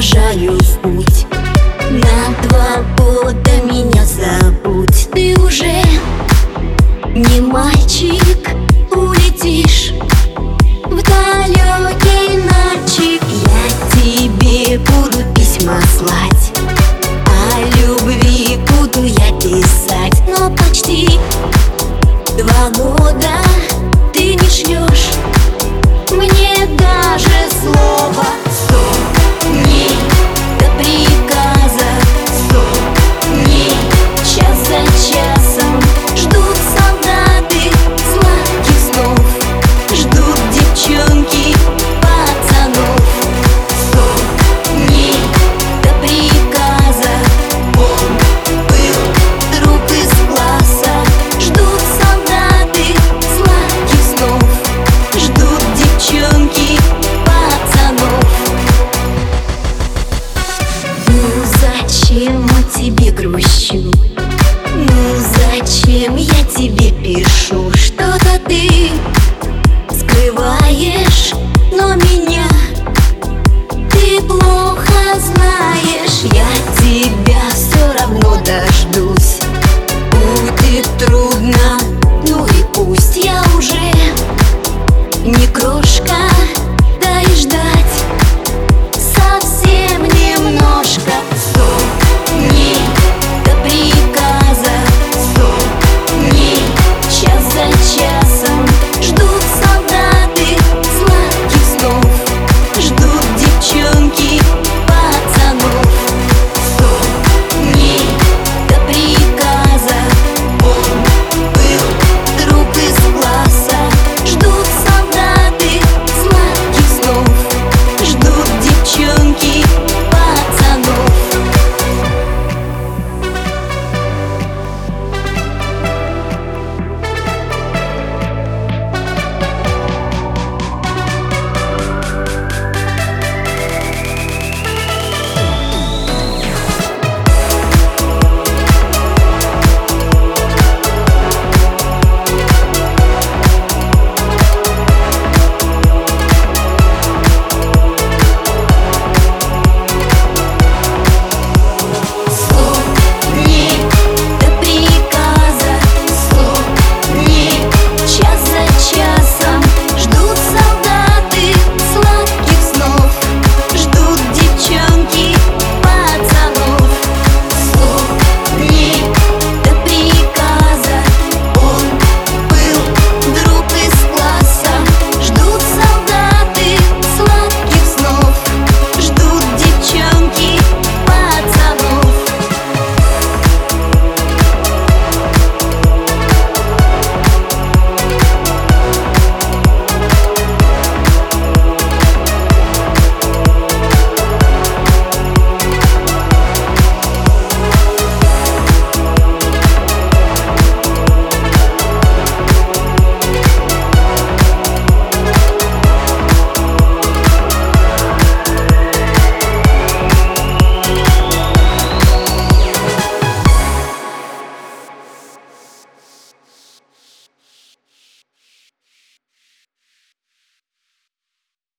провожаю в путь На два года меня забудь. Ты уже не мальчик Улетишь в далекий ночи Я тебе буду письма слать. О любви буду я писать. Но почти два года тебе грущу? Ну зачем я тебе пишу? Что-то ты скрываешь, но меня